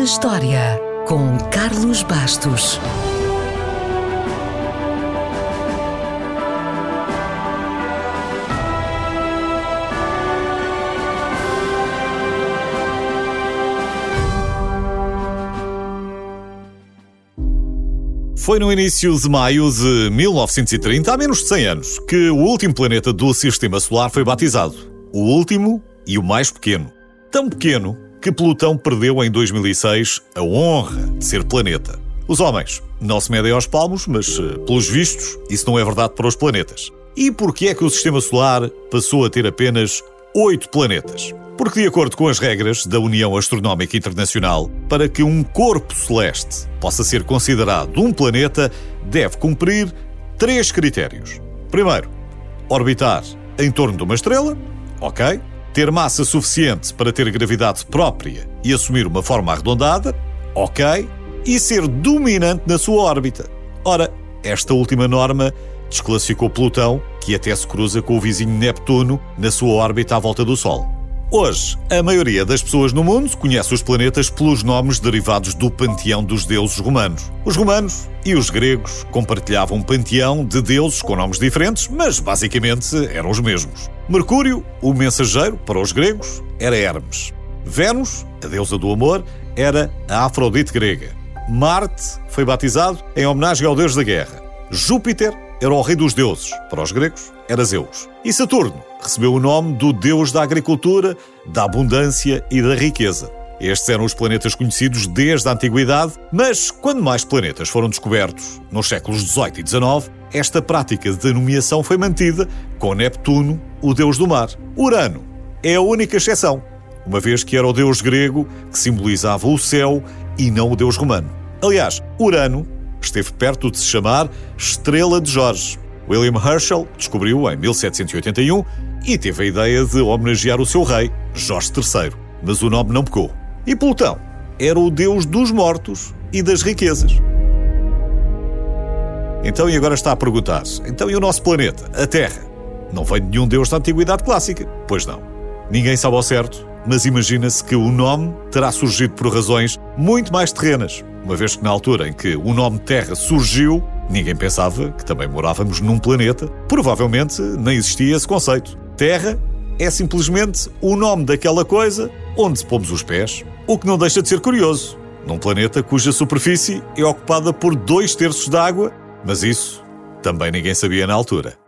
na História, com Carlos Bastos. Foi no início de maio de 1930, há menos de 100 anos, que o último planeta do Sistema Solar foi batizado. O último e o mais pequeno. Tão pequeno que Plutão perdeu em 2006 a honra de ser planeta. Os homens não se medem aos palmos, mas, eh, pelos vistos, isso não é verdade para os planetas. E porquê é que o Sistema Solar passou a ter apenas oito planetas? Porque, de acordo com as regras da União Astronómica Internacional, para que um corpo celeste possa ser considerado um planeta, deve cumprir três critérios. Primeiro, orbitar em torno de uma estrela, ok? Ter massa suficiente para ter gravidade própria e assumir uma forma arredondada, ok, e ser dominante na sua órbita. Ora, esta última norma desclassificou Plutão, que até se cruza com o vizinho Neptuno na sua órbita à volta do Sol. Hoje, a maioria das pessoas no mundo conhece os planetas pelos nomes derivados do panteão dos deuses romanos. Os romanos e os gregos compartilhavam um panteão de deuses com nomes diferentes, mas basicamente eram os mesmos. Mercúrio, o mensageiro para os gregos, era Hermes. Vênus, a deusa do amor, era a Afrodite grega. Marte foi batizado em homenagem ao deus da guerra. Júpiter era o rei dos deuses. Para os gregos, era Zeus. E Saturno recebeu o nome do deus da agricultura, da abundância e da riqueza. Estes eram os planetas conhecidos desde a Antiguidade, mas quando mais planetas foram descobertos, nos séculos XVIII e XIX, esta prática de nomeação foi mantida, com Neptuno, o deus do mar. Urano é a única exceção, uma vez que era o deus grego que simbolizava o céu e não o deus romano. Aliás, Urano esteve perto de se chamar Estrela de Jorge. William Herschel descobriu em 1781 e teve a ideia de homenagear o seu rei, Jorge III, mas o nome não pecou. E Plutão era o deus dos mortos e das riquezas. Então, e agora está a perguntar: então e o nosso planeta, a Terra? Não vem de nenhum deus da antiguidade clássica? Pois não. Ninguém sabe ao certo, mas imagina-se que o nome terá surgido por razões muito mais terrenas, uma vez que na altura em que o nome Terra surgiu, ninguém pensava que também morávamos num planeta. Provavelmente nem existia esse conceito. Terra é simplesmente o nome daquela coisa onde pomos os pés, o que não deixa de ser curioso, num planeta cuja superfície é ocupada por dois terços de água, mas isso também ninguém sabia na altura.